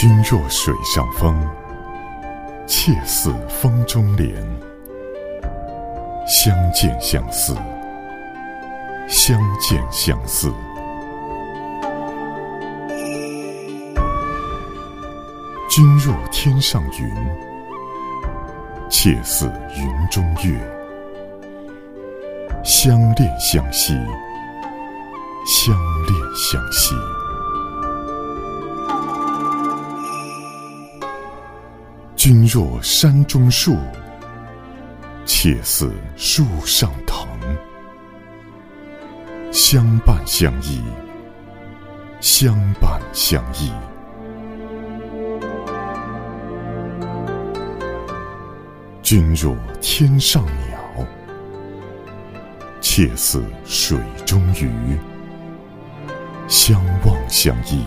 君若水上风，妾似风中莲。相见相思，相见相思。君若天上云，妾似云中月。相恋相惜，相恋相惜。君若山中树，妾似树上藤。相伴相依，相伴相依。君若天上鸟，妾似水中鱼。相望相依，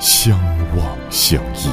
相望相依。